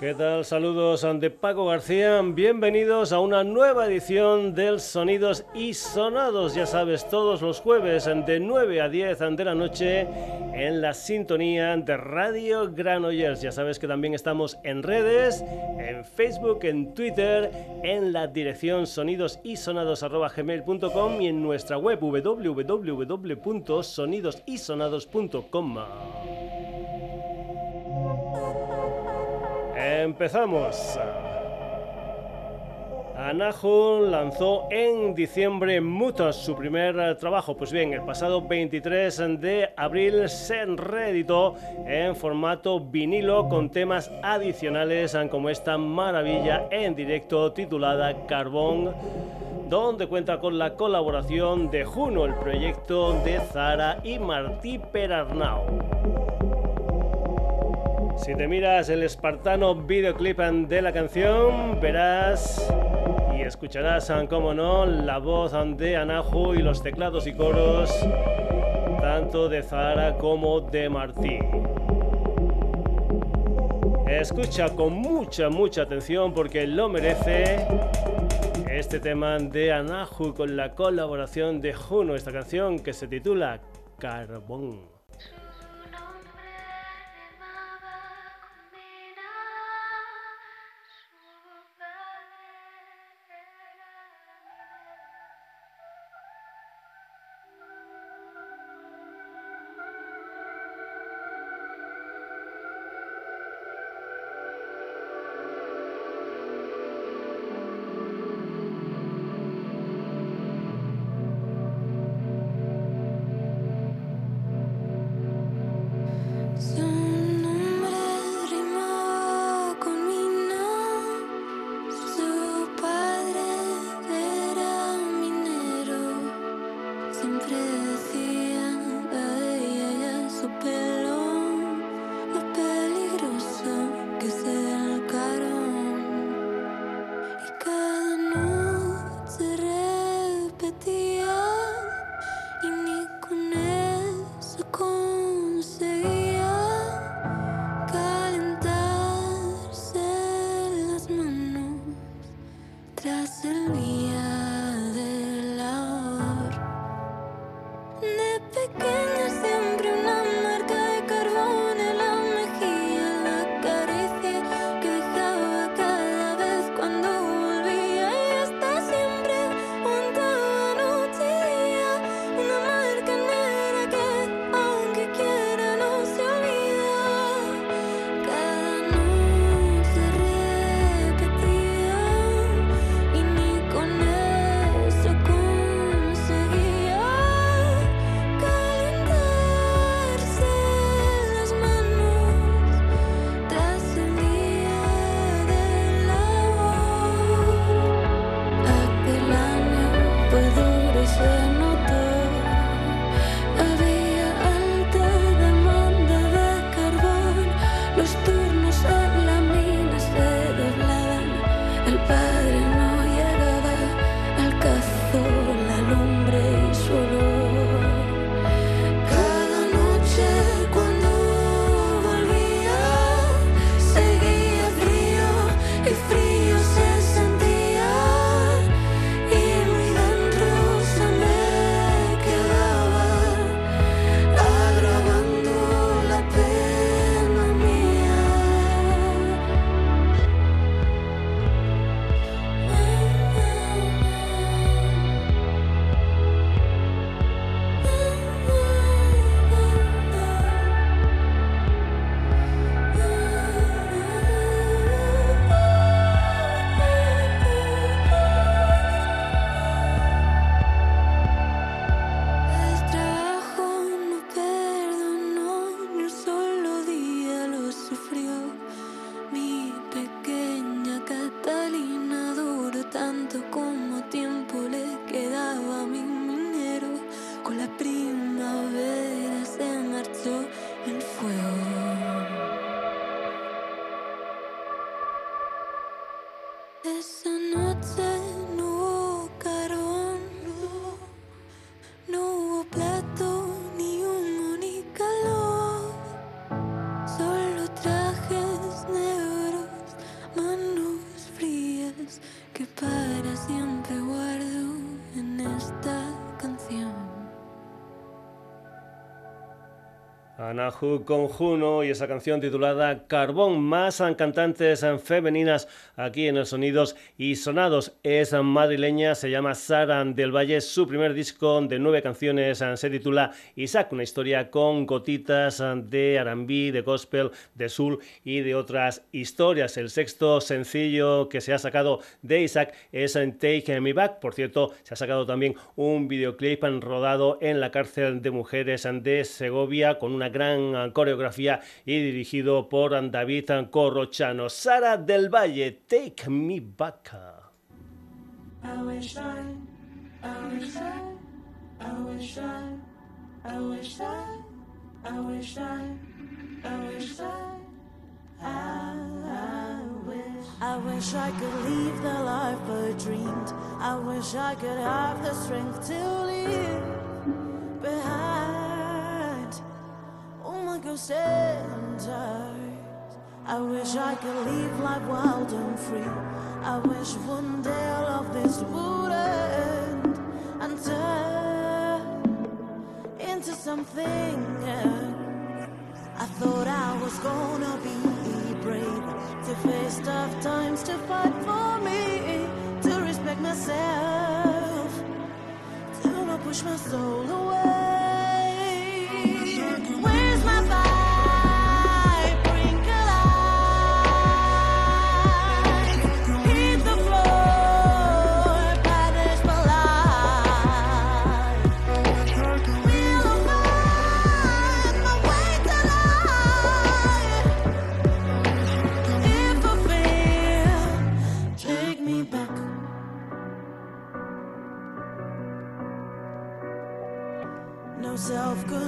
¿Qué tal? Saludos ante Paco García. Bienvenidos a una nueva edición del Sonidos y Sonados. Ya sabes, todos los jueves de 9 a 10 de la noche en la sintonía de Radio Granollers. Ya sabes que también estamos en redes, en Facebook, en Twitter, en la dirección sonidosisonados.gmail.com y en nuestra web www.sonidosisonados.com. Empezamos. Anahu lanzó en diciembre Mutas, su primer trabajo. Pues bien, el pasado 23 de abril se reeditó en formato vinilo con temas adicionales como esta maravilla en directo titulada Carbón donde cuenta con la colaboración de Juno, el proyecto de Zara y Martí Perarnau. Si te miras el espartano videoclip de la canción, verás y escucharás, como no, la voz de Anahu y los teclados y coros, tanto de Zara como de Martí. Escucha con mucha, mucha atención porque lo merece este tema de Anahu con la colaboración de Juno, esta canción que se titula Carbón. Con Juno y esa canción titulada Carbón, más cantantes femeninas aquí en los Sonidos y Sonados. Es madrileña, se llama Sara del Valle, su primer disco de nueve canciones se titula Isaac, una historia con gotitas de arambí, de gospel, de soul y de otras historias. El sexto sencillo que se ha sacado de Isaac es Take Me Back, por cierto, se ha sacado también un videoclip rodado en la cárcel de mujeres de Segovia con una gran coreografía y dirigido por David Corrochano. Sara del Valle, Take Me Back. I wish I, I wish I, I wish I, I wish I, I wish I, I wish I, I wish. I wish I could leave the life I dreamed. I wish I could have the strength to leave behind all go centers. I wish I could live life wild and free. I wish one day all of this would end and turn into something. I thought I was gonna be brave to face tough times, to fight for me, to respect myself, to not push my soul away. Good. go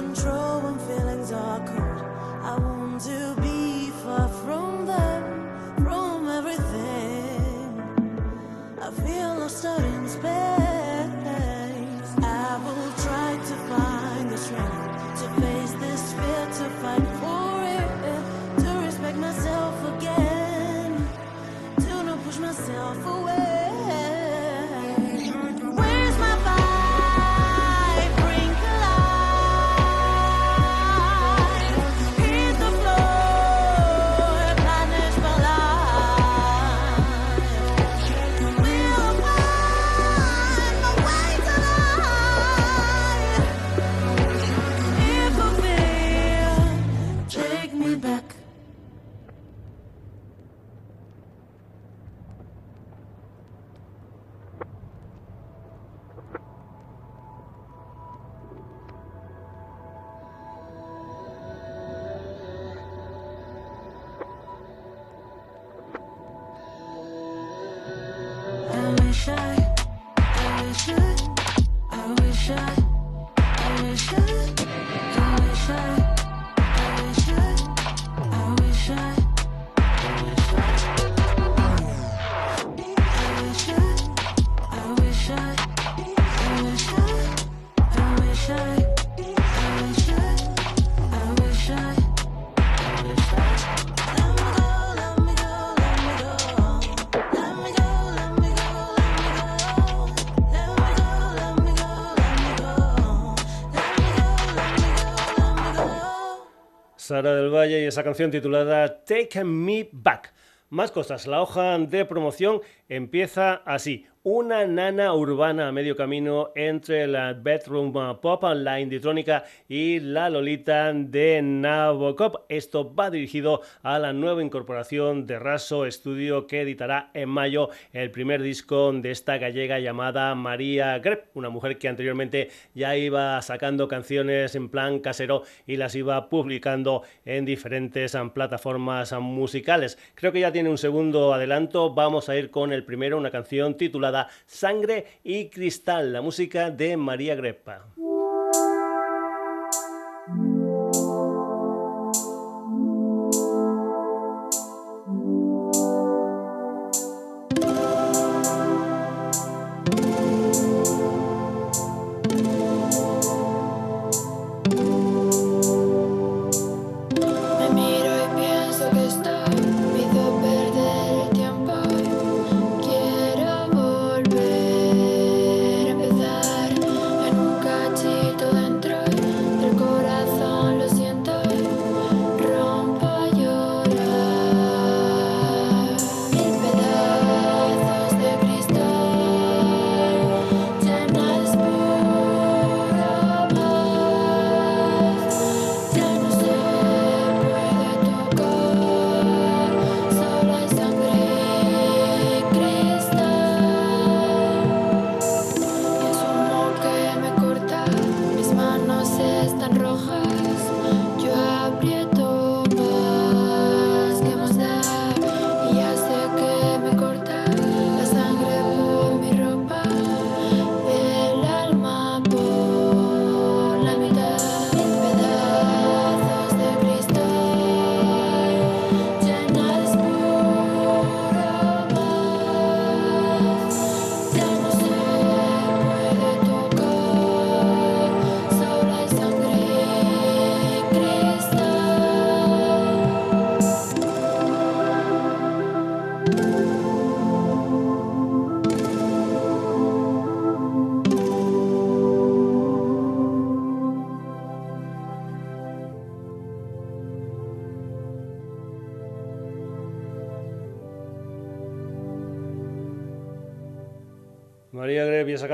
Sara del Valle y esa canción titulada Take Me Back. Más cosas, la hoja de promoción empieza así una nana urbana a medio camino entre la bedroom pop, la inditrónica y la lolita de Nabokov. Esto va dirigido a la nueva incorporación de Raso Studio que editará en mayo el primer disco de esta gallega llamada María Grep, una mujer que anteriormente ya iba sacando canciones en plan casero y las iba publicando en diferentes plataformas musicales. Creo que ya tiene un segundo adelanto, vamos a ir con el primero, una canción titulada Sangre y Cristal, la música de María Greppa.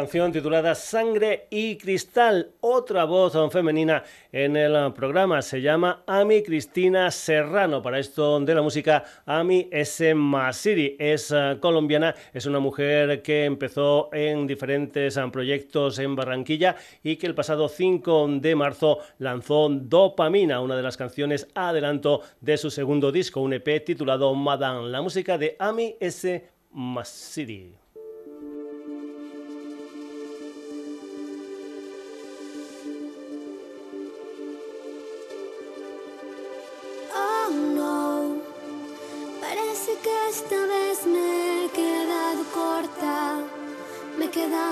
Canción titulada Sangre y Cristal, otra voz femenina en el programa. Se llama Ami Cristina Serrano. Para esto de la música, Ami S. Masiri es eh, colombiana, es una mujer que empezó en diferentes eh, proyectos en Barranquilla y que el pasado 5 de marzo lanzó Dopamina, una de las canciones adelanto de su segundo disco, un EP titulado Madame, la música de Ami S. Masiri.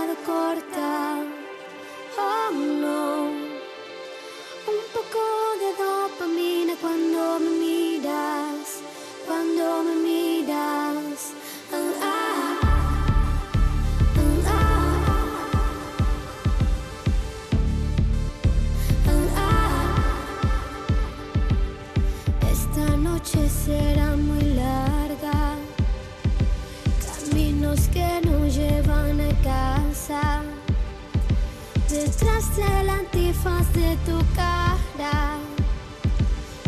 He casa. Detrás del antifaz de tu cara.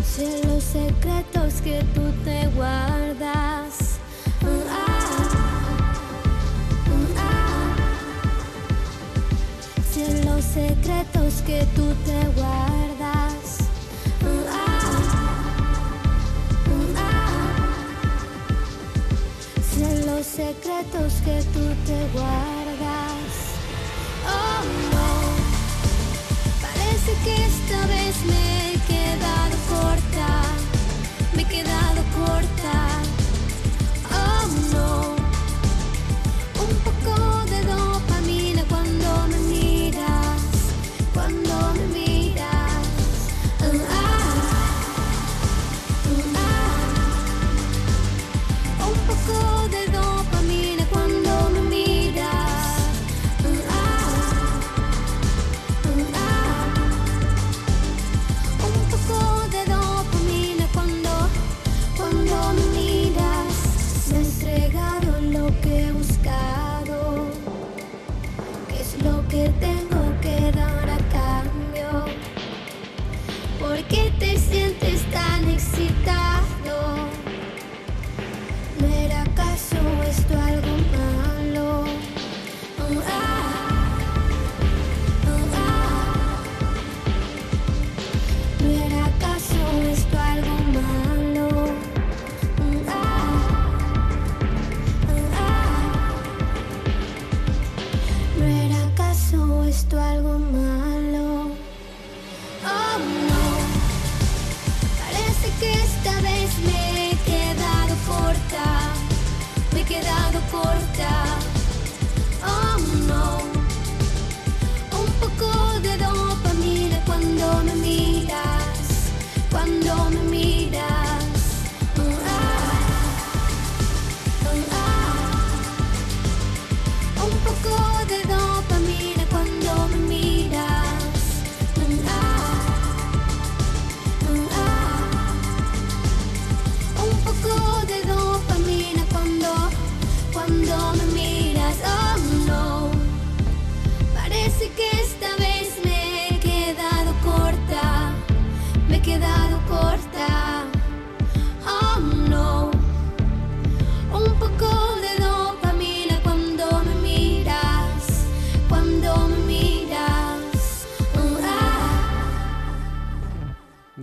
Sé los secretos que tú te guardas. Sé los secretos que tú te guardas. los secretos que tú te guardas. Esta vez me he quedado corta, me he quedado corta.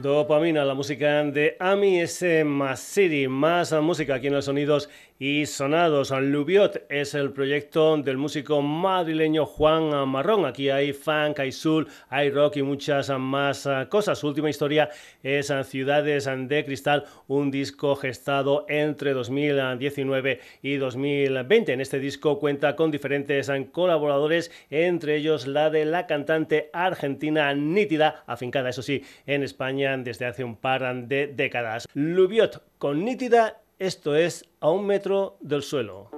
Dopamina, la música de Ami S. Masiri, más música aquí en los sonidos y sonados. Lubiot es el proyecto del músico madrileño Juan Marrón. Aquí hay funk, hay soul, hay rock y muchas más cosas. Su última historia es Ciudades de Cristal, un disco gestado entre 2019 y 2020. En este disco cuenta con diferentes colaboradores, entre ellos la de la cantante argentina Nítida, afincada eso sí en España desde hace un par de décadas. Lubiot con Nítida esto es a un metro del suelo.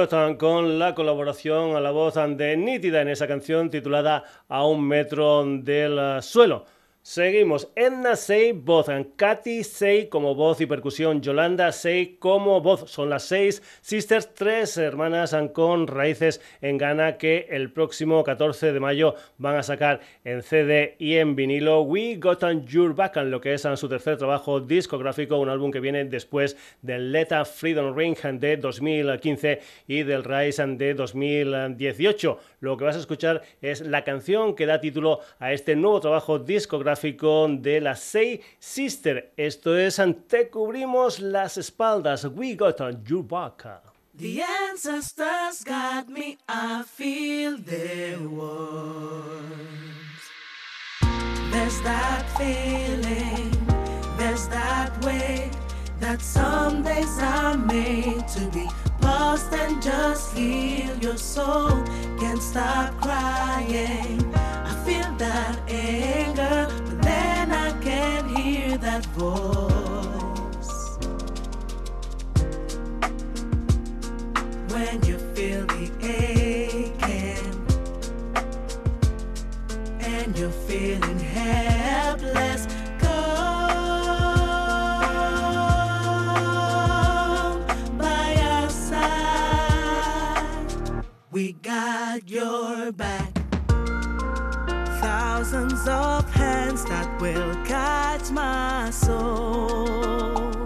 Elliot con la colaboración a la voz de Nítida en esa canción titulada A un metro del suelo. Seguimos. Edna Sei, voz. Katy Sei como voz y percusión. Yolanda Sei como voz. Son las seis sisters, tres hermanas con raíces en Ghana que el próximo 14 de mayo van a sacar en CD y en vinilo We Got On Your Back, en lo que es su tercer trabajo discográfico, un álbum que viene después del Leta Freedom Ring de 2015 y del Rise de 2018. Lo que vas a escuchar es la canción que da título a este nuevo trabajo discográfico de la Say Sister. Esto es Ante cubrimos las espaldas. We got on your back. The ancestors got me, I feel their words. There's that feeling, there's that way that some days are made to be lost and just heal your soul. Can't stop crying. I feel that anger, hear that voice. When you feel the aching and you're feeling helpless. We got your back. Thousands of hands that will catch my soul.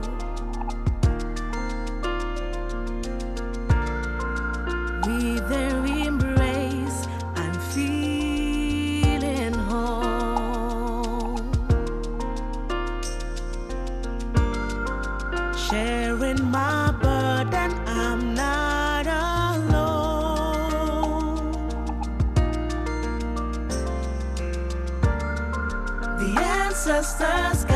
Ancestors got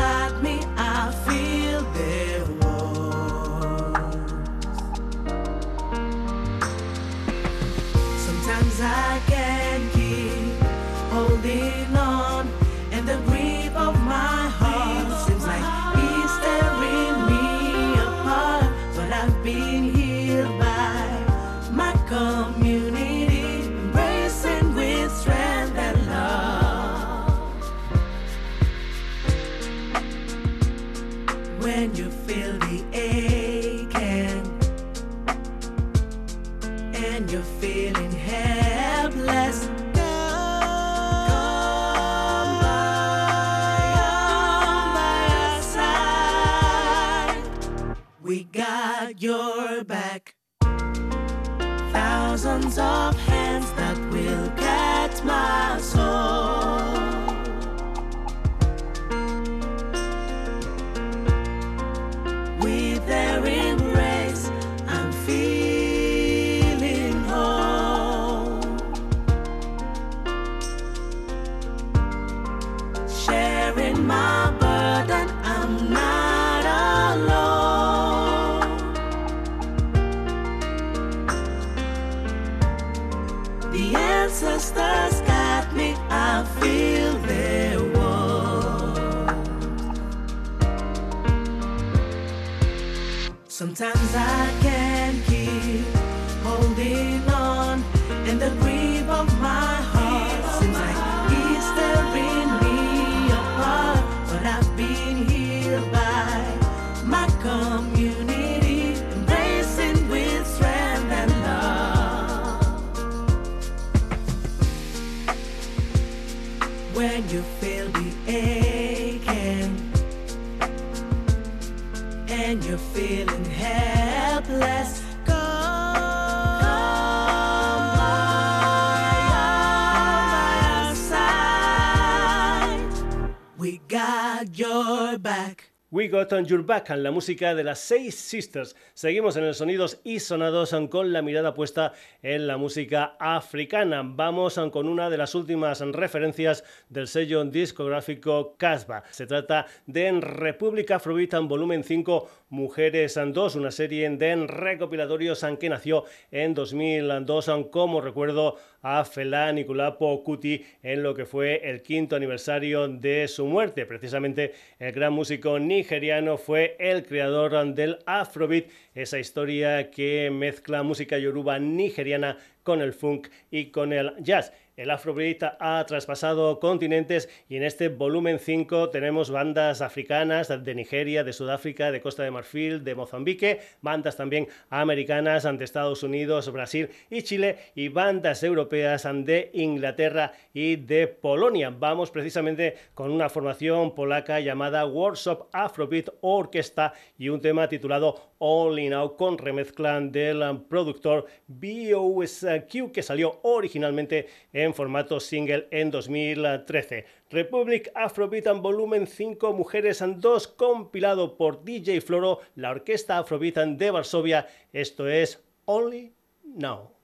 We Got On la música de las Seis Sisters. Seguimos en el Sonidos y Sonados con la mirada puesta en la música africana. Vamos con una de las últimas referencias del sello discográfico Casbah. Se trata de República Afrobeat Volumen 5 Mujeres and 2, una serie de recopilatorios que nació en 2002 como recuerdo a Fela Nicolapo Kuti en lo que fue el quinto aniversario de su muerte. Precisamente el gran músico nigeriano fue el creador del Afrobeat, esa historia que mezcla música yoruba nigeriana con el funk y con el jazz. El Afrobeat ha traspasado continentes y en este volumen 5 tenemos bandas africanas de Nigeria, de Sudáfrica, de Costa de Marfil, de Mozambique, bandas también americanas ante Estados Unidos, Brasil y Chile y bandas europeas de Inglaterra y de Polonia. Vamos precisamente con una formación polaca llamada Workshop Afrobeat Orquesta y un tema titulado All In Out con remezcla del productor BOSQ que salió originalmente en en formato single en 2013. Republic Afrobeat en volumen 5 Mujeres en 2 compilado por DJ Floro, la orquesta Afrobeat de Varsovia. Esto es Only Now.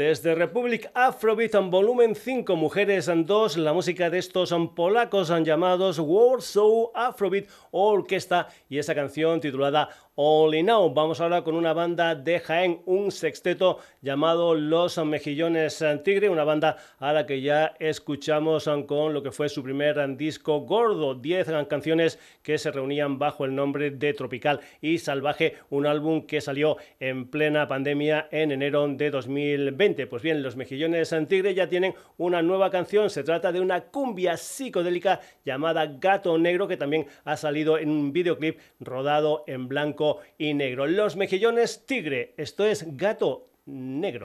Desde Republic Afrobeat en volumen 5, Mujeres en 2, la música de estos polacos llamados Warsaw Afrobeat Orquesta y esa canción titulada Only Now. Vamos ahora con una banda de Jaén, un sexteto llamado Los Mejillones Tigre, una banda a la que ya escuchamos con lo que fue su primer disco gordo, 10 canciones que se reunían bajo el nombre de Tropical y Salvaje, un álbum que salió en plena pandemia en enero de 2020. Pues bien, los mejillones Tigre ya tienen una nueva canción. Se trata de una cumbia psicodélica llamada Gato Negro, que también ha salido en un videoclip rodado en blanco y negro. Los mejillones Tigre, esto es Gato Negro.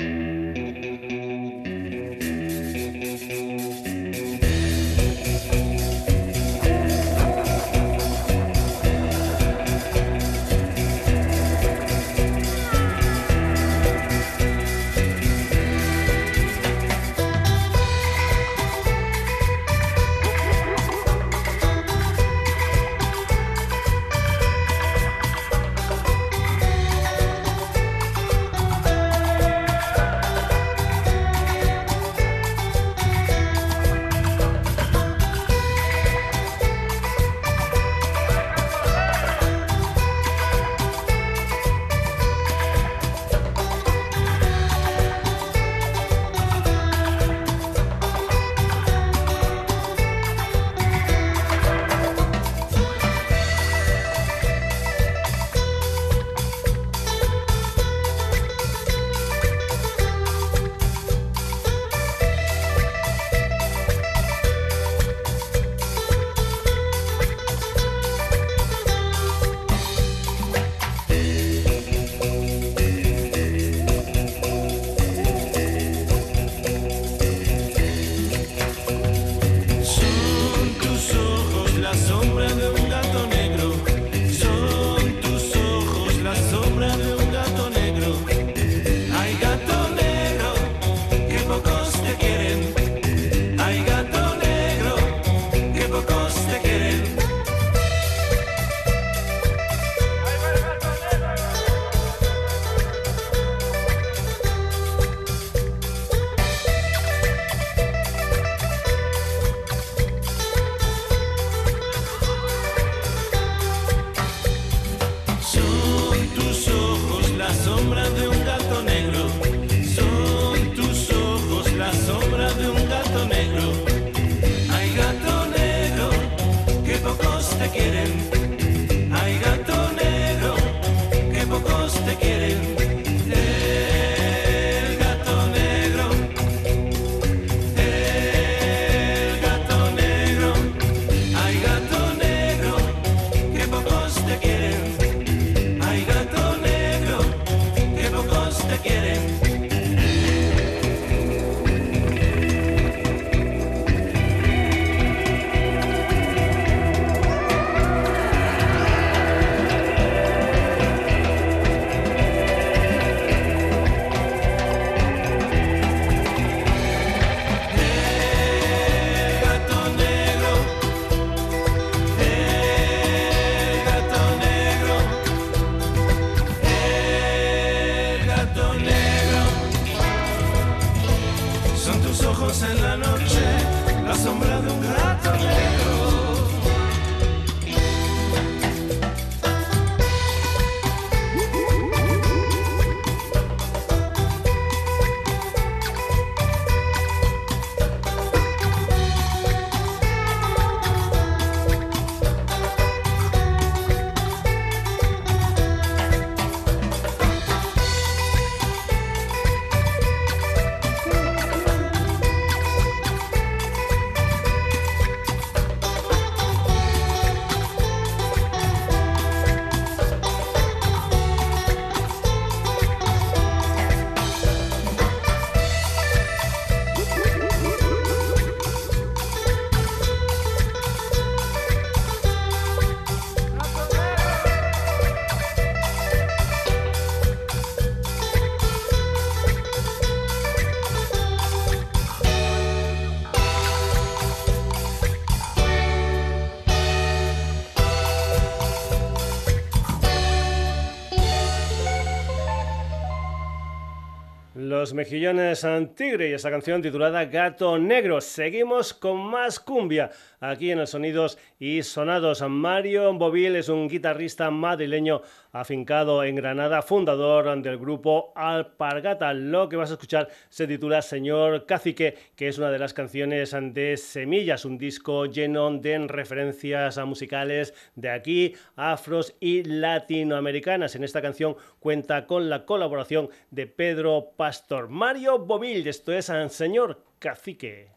Mejillones tigre y esa canción titulada Gato Negro. Seguimos con más cumbia aquí en el Sonidos y Sonados. Mario Bovil es un guitarrista madrileño afincado en Granada, fundador del grupo Alpargata. Lo que vas a escuchar se titula Señor Cacique, que es una de las canciones de Semillas, un disco lleno de referencias musicales de aquí, afros y latinoamericanas. En esta canción cuenta con la colaboración de Pedro Pastor. Mario Bovil, esto es Señor Cacique.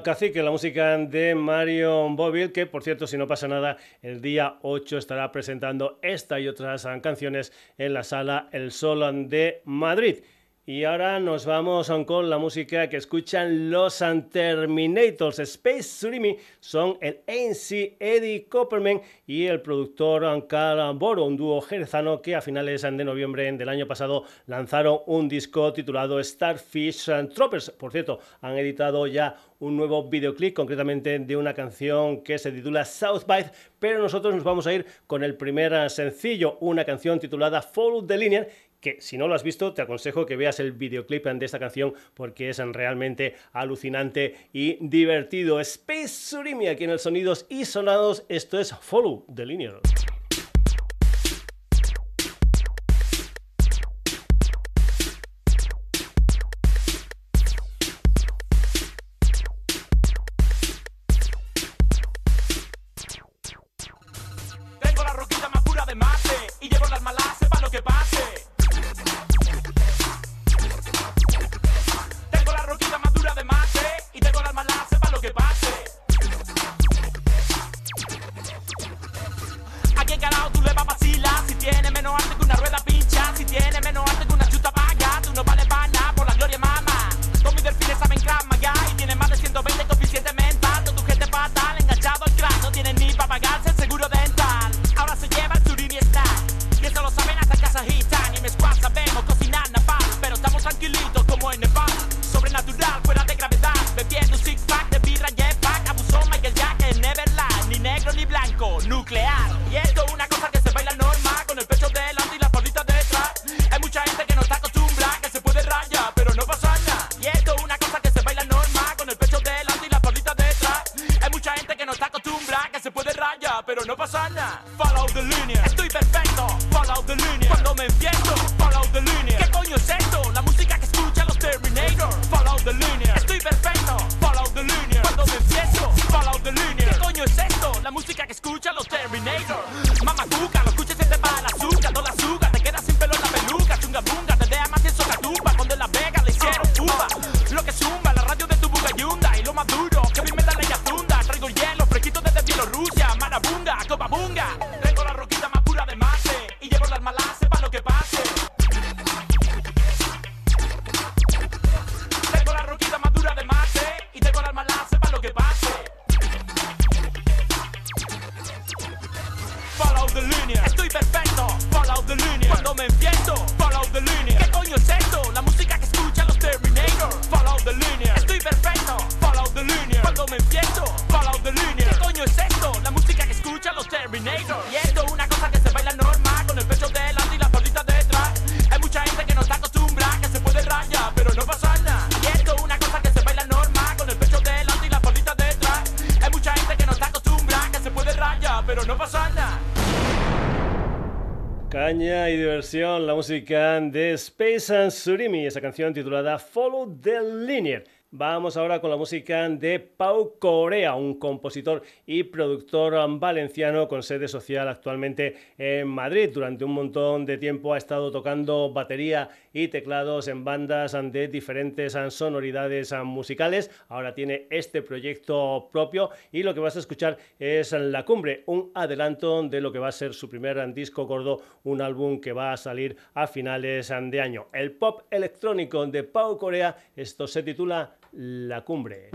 Cacique, la música de Mario Bovil, que por cierto, si no pasa nada, el día 8 estará presentando esta y otras canciones en la sala El Sol de Madrid. Y ahora nos vamos con la música que escuchan los Terminators. Space Surimi son el ANC Eddie Copperman y el productor Carl Boro, un dúo jerezano que a finales de noviembre del año pasado lanzaron un disco titulado Starfish Troopers. Por cierto, han editado ya un nuevo videoclip, concretamente de una canción que se titula South pero nosotros nos vamos a ir con el primer sencillo, una canción titulada Follow the Linear, que si no lo has visto te aconsejo que veas el videoclip de esta canción porque es realmente alucinante y divertido. Space Surimi aquí en el Sonidos y Sonados, esto es Follow the Linear. Y diversión, la música de Space and Surimi, esa canción titulada Follow the Linear. Vamos ahora con la música de Pau Corea, un compositor y productor valenciano con sede social actualmente en Madrid. Durante un montón de tiempo ha estado tocando batería y teclados en bandas de diferentes sonoridades musicales. Ahora tiene este proyecto propio y lo que vas a escuchar es La Cumbre, un adelanto de lo que va a ser su primer disco gordo, un álbum que va a salir a finales de año. El pop electrónico de Pau Corea, esto se titula la cumbre.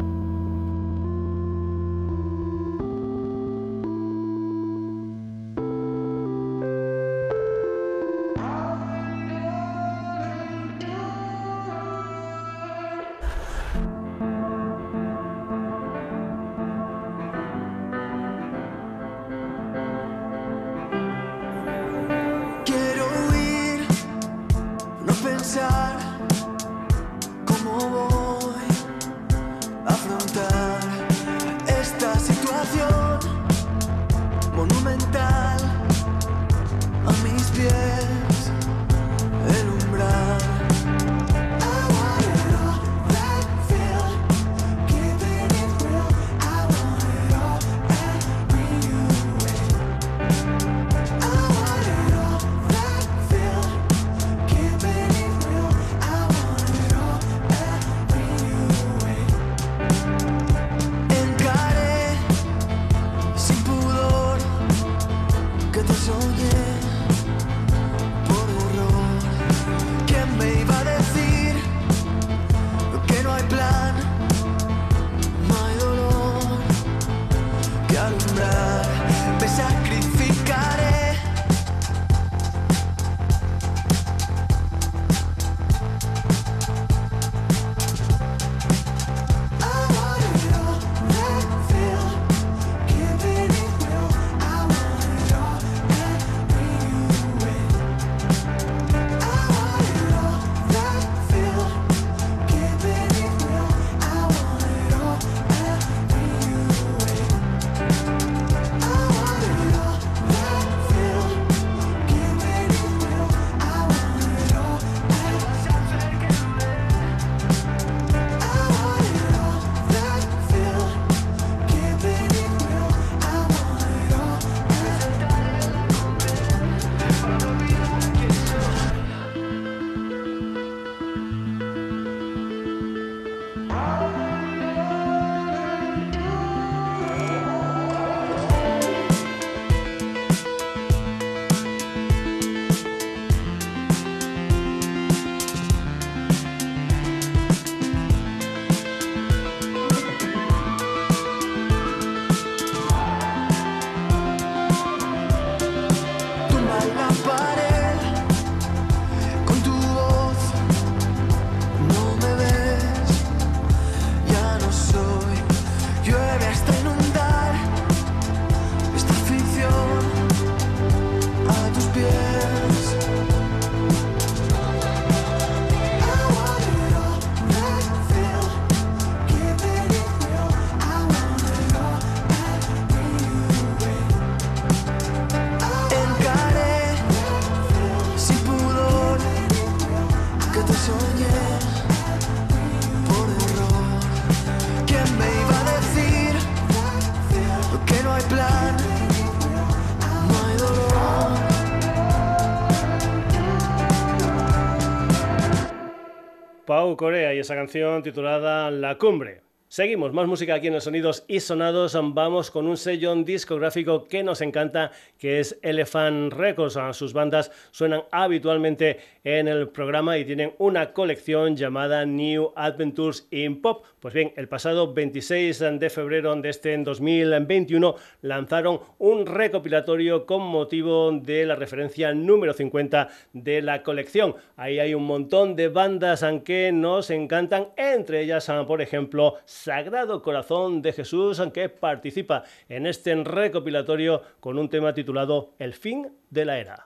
Corea y esa canción titulada La Cumbre. Seguimos, más música aquí en los Sonidos y Sonados. Vamos con un sello discográfico que nos encanta, que es Elephant Records. Sus bandas suenan habitualmente en el programa y tienen una colección llamada New Adventures in Pop. Pues bien, el pasado 26 de febrero de este 2021 lanzaron un recopilatorio con motivo de la referencia número 50 de la colección. Ahí hay un montón de bandas que nos encantan, entre ellas, por ejemplo, Sagrado Corazón de Jesús, que participa en este recopilatorio con un tema titulado El fin de la era.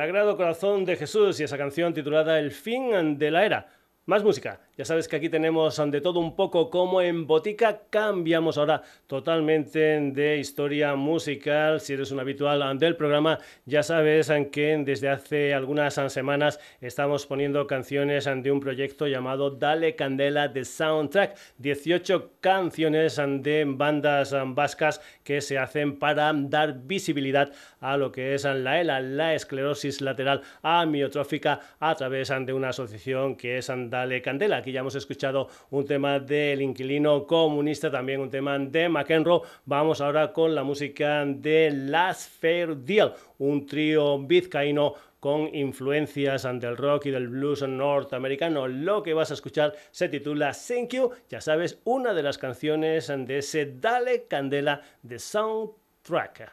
Sagrado Corazón de Jesús y esa canción titulada El fin de la era. Más música. Ya sabes que aquí tenemos de todo un poco como en Botica. Cambiamos ahora totalmente de historia musical. Si eres un habitual del programa, ya sabes que desde hace algunas semanas estamos poniendo canciones de un proyecto llamado Dale Candela de Soundtrack. 18 canciones de bandas vascas que se hacen para dar visibilidad a lo que es la ELA, la esclerosis lateral amiotrófica, a través de una asociación que es Dale Candela. Aquí ya hemos escuchado un tema del inquilino comunista, también un tema de McEnroe. Vamos ahora con la música de Last Fair Deal, un trío vizcaíno con influencias del rock y del blues norteamericano. Lo que vas a escuchar se titula Thank You, ya sabes, una de las canciones de ese Dale Candela de Soundtrack.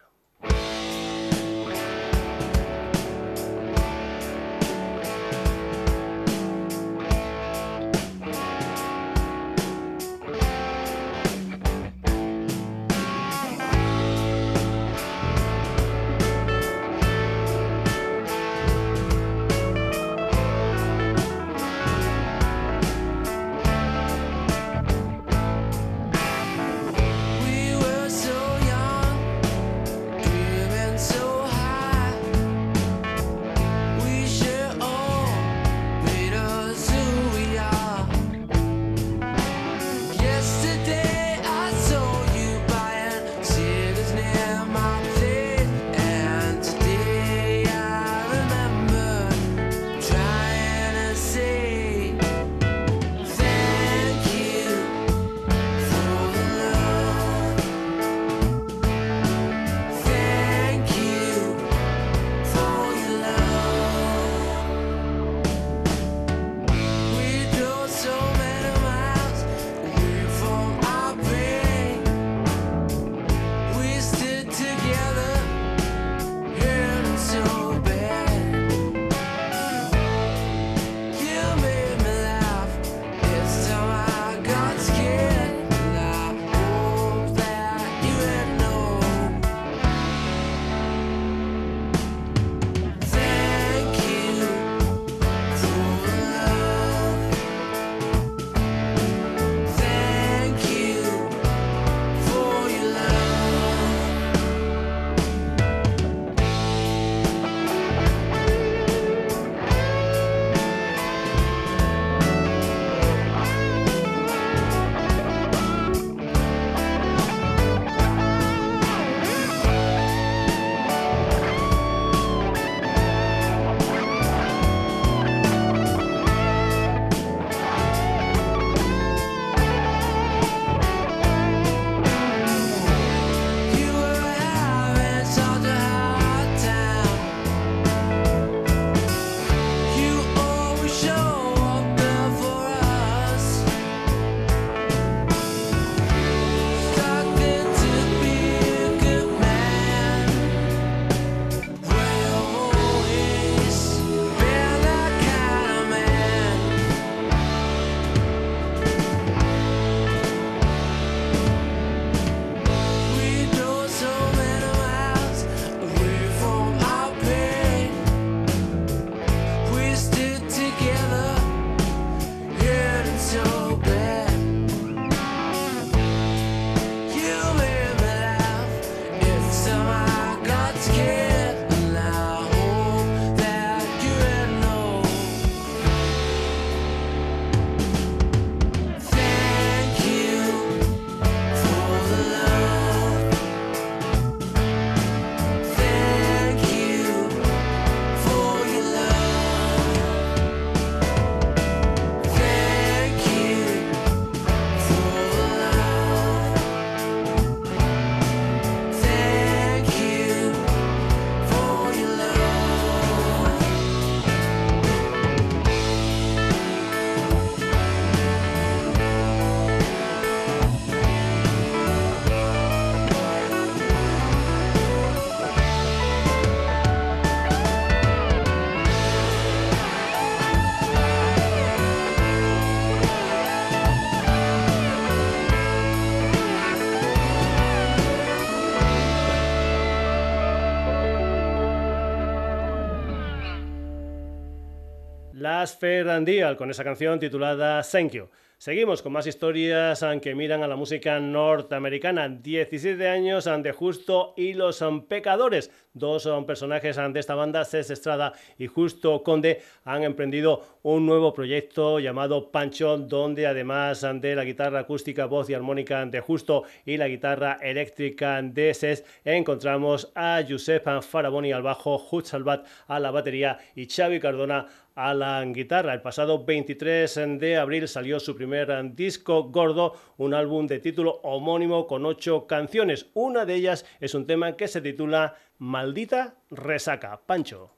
Ferrandial con esa canción titulada Thank You. Seguimos con más historias que miran a la música norteamericana. 17 años ante Justo y los Pecadores. Dos son personajes de esta banda, Cés Estrada y Justo Conde, han emprendido un nuevo proyecto llamado Pancho, donde además de la guitarra acústica, voz y armónica de Justo y la guitarra eléctrica de Cés, encontramos a Josep Faraboni al bajo, Hut Salvat a la batería y Xavi Cardona a la guitarra. El pasado 23 de abril salió su primer disco gordo, un álbum de título homónimo con ocho canciones. Una de ellas es un tema que se titula Maldita Resaca. Pancho.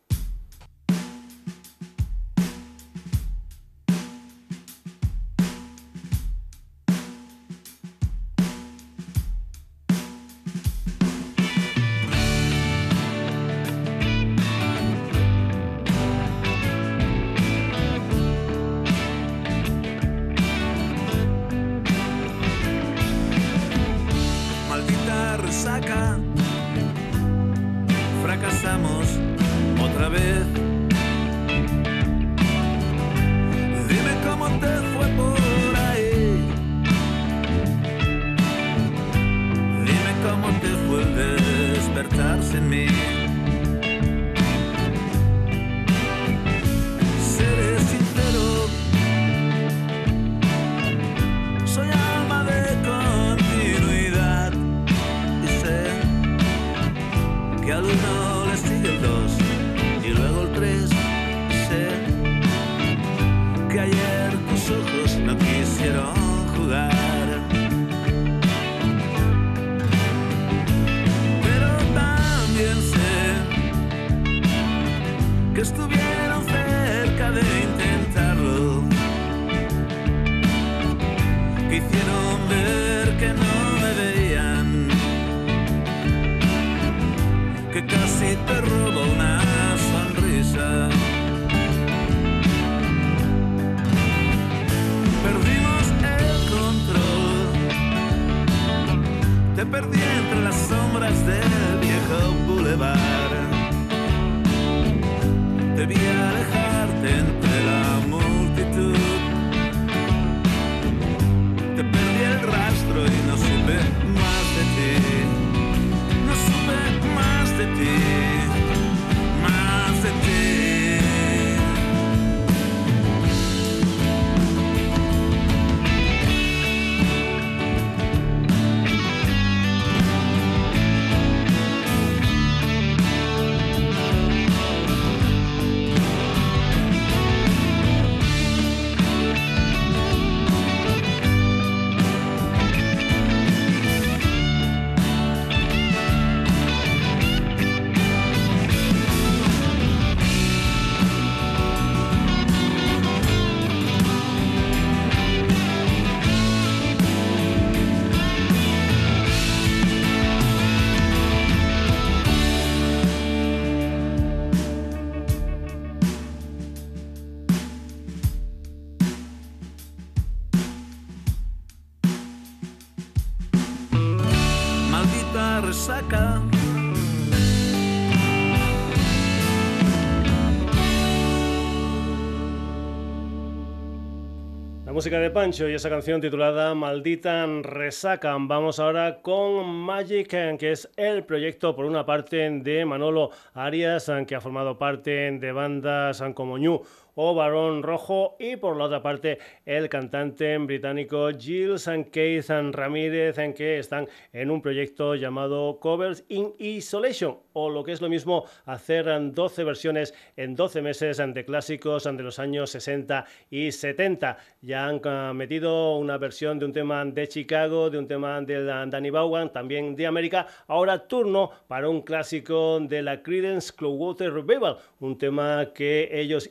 Música de Pancho y esa canción titulada Maldita Resaca. Vamos ahora con Magic, eh, que es el proyecto, por una parte, de Manolo Arias, eh, que ha formado parte de bandas eh, como Ñu o Barón Rojo, y por la otra parte, el cantante británico Gilles Keith Ramírez, en que están en un proyecto llamado Covers in Isolation, o lo que es lo mismo, hacer 12 versiones en 12 meses de clásicos de los años 60 y 70. Ya han metido una versión de un tema de Chicago, de un tema de Danny Vaughan, también de América. Ahora turno para un clásico de la Creedence Clearwater Revival, un tema que ellos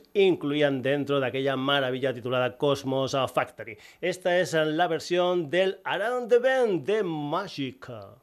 incluían dentro de aquella maravilla titulada Cosmos Factory. Esta es la versión del Around the Bend de Magica.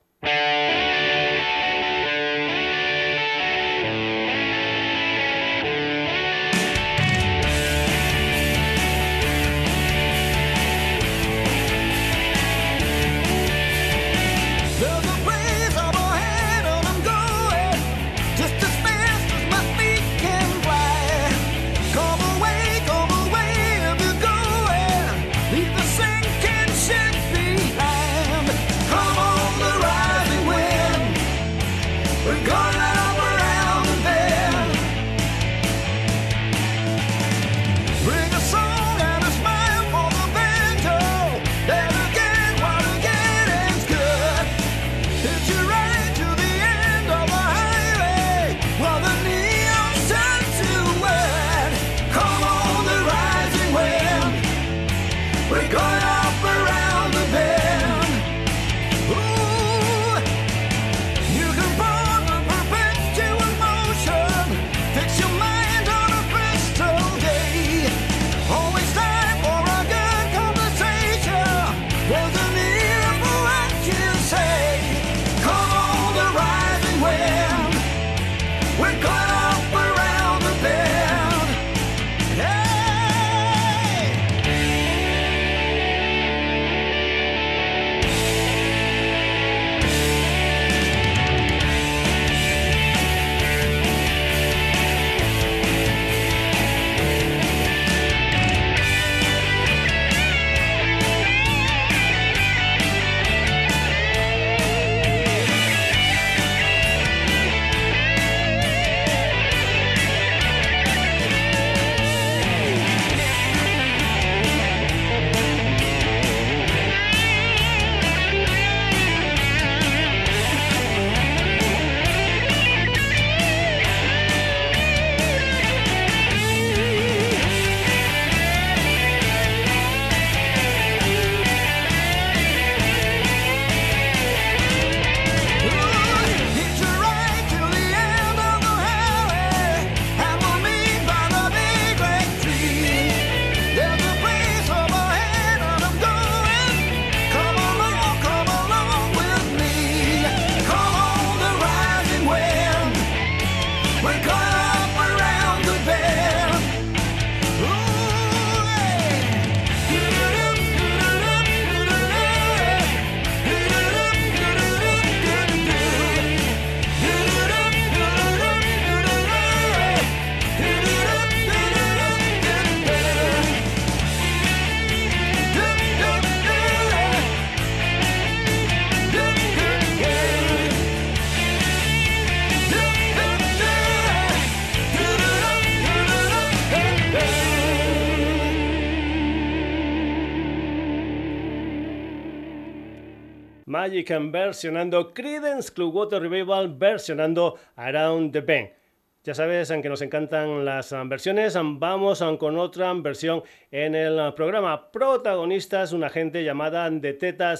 Magic versionando Creedence Clearwater Revival versionando Around the Bend. Ya sabes en que nos encantan las ah, versiones. Vamos ah, con otra versión en el ah, programa. Protagonistas, una gente llamada De Teta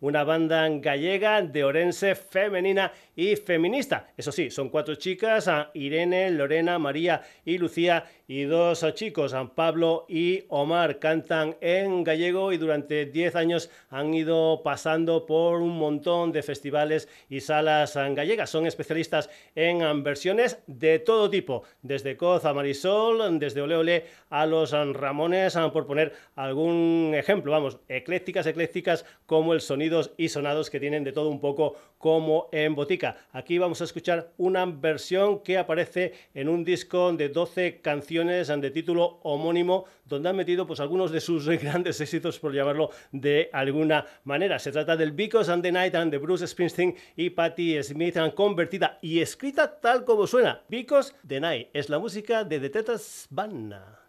una banda gallega de Orense femenina y feminista. Eso sí, son cuatro chicas, Irene, Lorena, María y Lucía, y dos chicos, Pablo y Omar, cantan en gallego y durante 10 años han ido pasando por un montón de festivales y salas gallegas. Son especialistas en versiones de todo tipo, desde Coz a Marisol, desde Ole Ole a los Ramones, por poner algún ejemplo, vamos, eclécticas, eclécticas como el sonidos y sonados que tienen de todo un poco como en Botica. Aquí vamos a escuchar una versión que aparece en un disco de 12 canciones de título homónimo, donde han metido pues algunos de sus grandes éxitos, por llamarlo de alguna manera. Se trata del Because and the Night and de Bruce Springsteen y Patti Smith, convertida y escrita tal como suena. Because the Night es la música de The Tetas Banna.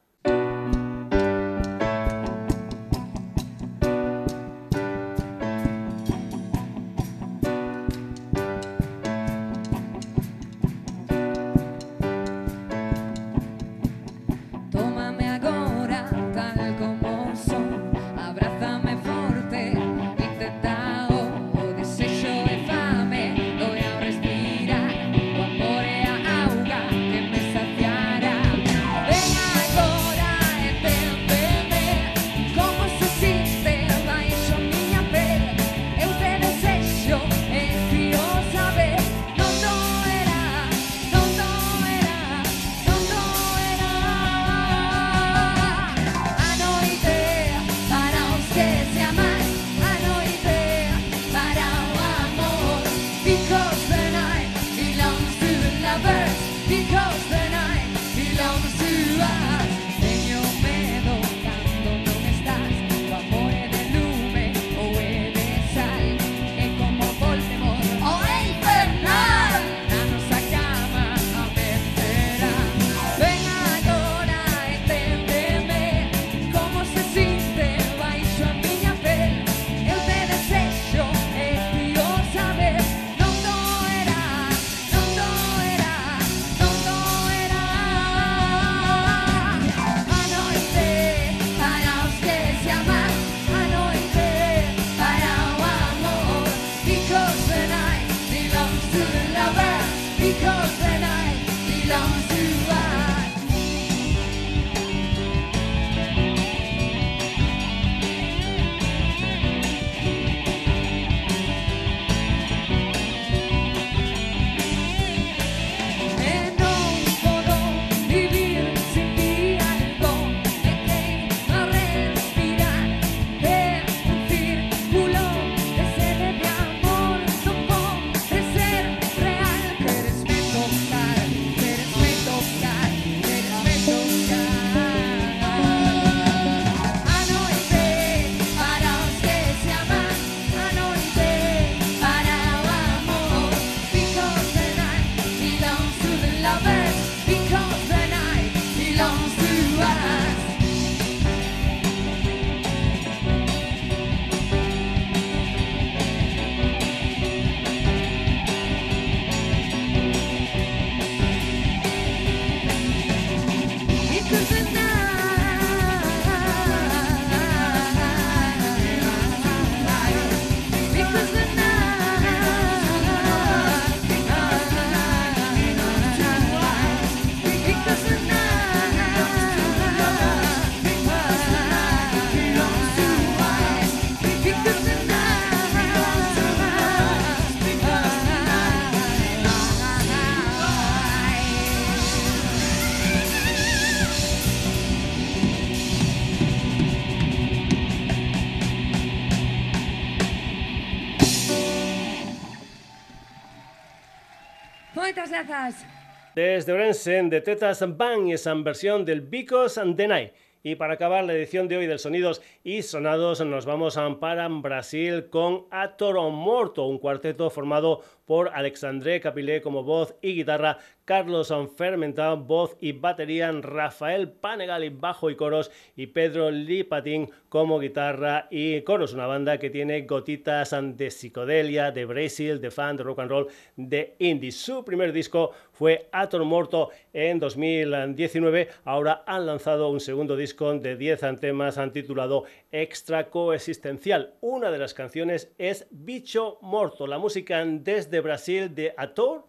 Desde Orense, de Tetas Bang, esa versión del Because and the Night. Y para acabar la edición de hoy del Sonidos y Sonados, nos vamos a para Brasil con Atoro Morto, un cuarteto formado por Alexandre Capilé como voz y guitarra, Carlos Fermentado, voz y batería, Rafael Panegali, bajo y coros, y Pedro Lipatín como guitarra y coros. Una banda que tiene gotitas de psicodelia, de Brasil, de fan, de rock and roll, de indie. Su primer disco fue Ator Morto en 2019. Ahora han lanzado un segundo disco de 10 temas titulado Extra Coexistencial. Una de las canciones es Bicho Morto, la música desde Brasil de Ator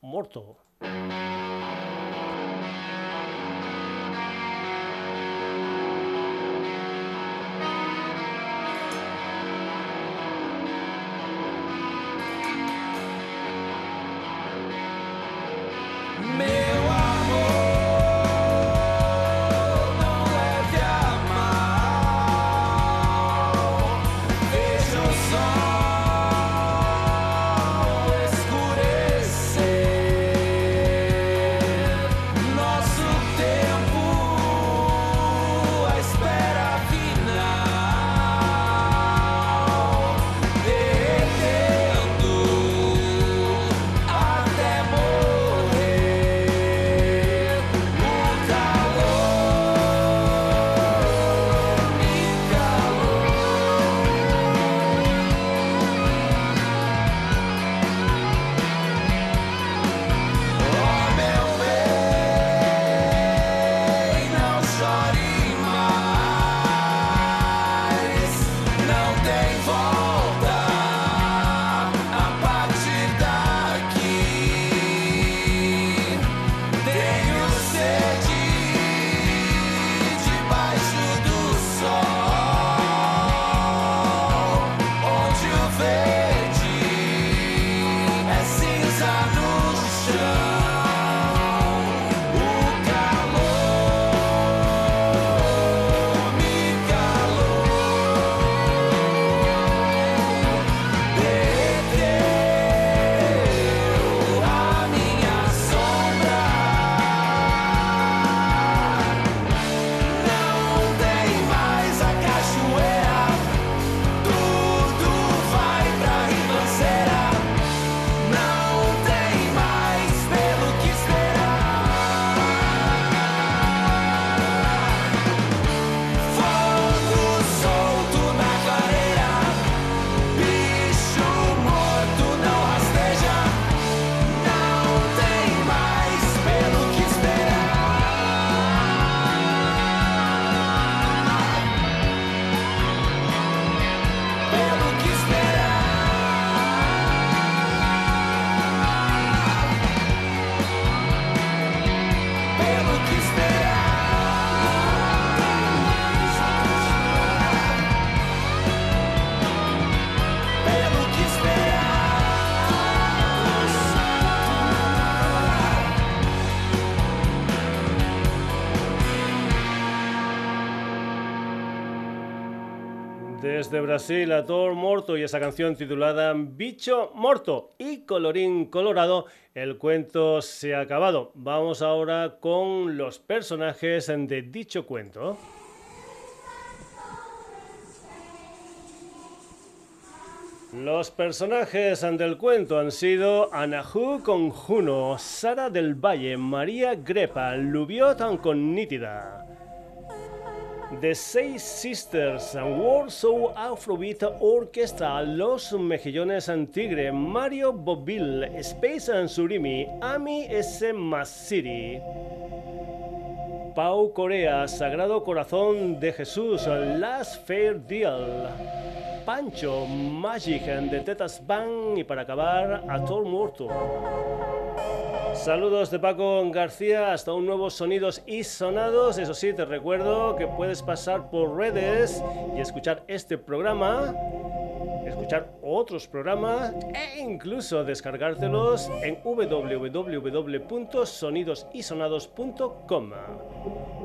Morto. Desde Brasil, Ator Morto y esa canción titulada Bicho Morto y colorín colorado, el cuento se ha acabado. Vamos ahora con los personajes de dicho cuento. Los personajes del cuento han sido Anahu con Juno, Sara del Valle, María Grepa, Lubiot con Nítida. The Seis Sisters, Warsaw Afrobeat Orchestra, Los Mejillones en Tigre, Mario Bobil, Space and Surimi, Ami S. Masiri. Pau Corea, Sagrado Corazón de Jesús, Last Fair Deal. Pancho, Magic de Tetas Bang y para acabar, Ator Muerto. Saludos de Paco García, hasta un nuevo Sonidos y Sonados. Eso sí, te recuerdo que pasar por redes y escuchar este programa, escuchar otros programas e incluso descargártelos en www.sonidosysonados.com.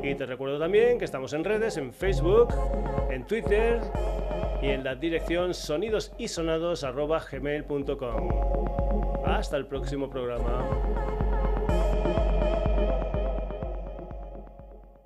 Y te recuerdo también que estamos en redes, en Facebook, en Twitter y en la dirección sonidosysonados.gmail.com. Hasta el próximo programa.